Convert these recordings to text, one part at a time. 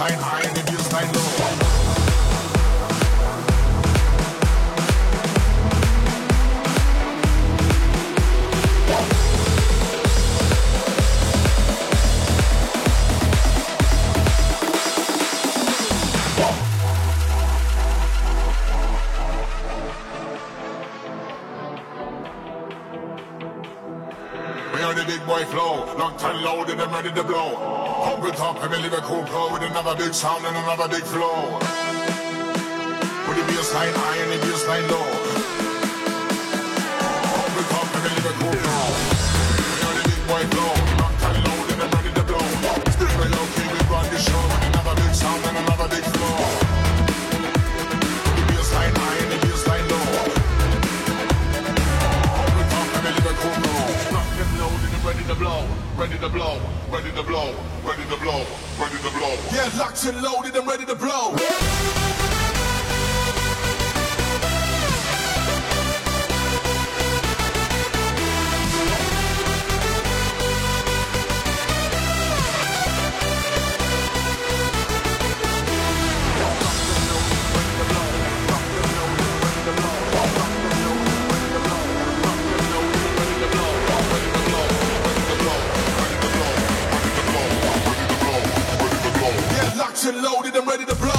We on the big boy flow, long time loud and i ready to blow. Pump it up, and we live a cool flow with another big sound and another big flow. With the bassline high and the bassline low. To blow. Ready to blow. Ready to blow. Ready to blow. Yeah, locked and loaded and ready to blow. Loaded and ready to blow.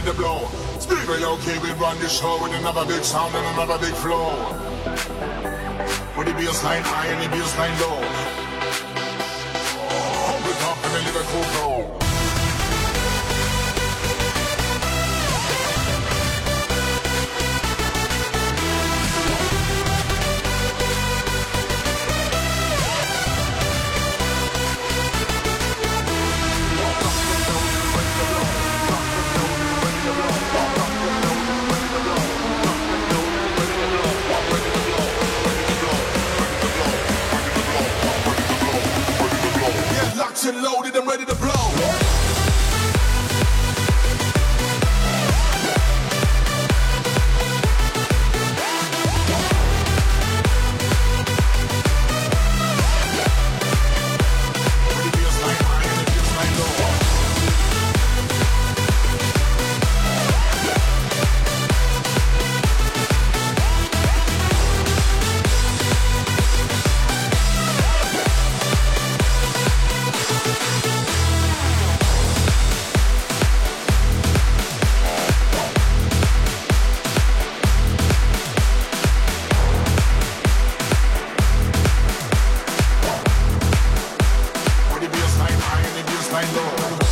Ready to blow. Speak okay, we run the show with another big sound and another big flow. With the bassline high and the bassline low. Locked and loaded and ready to blow. With the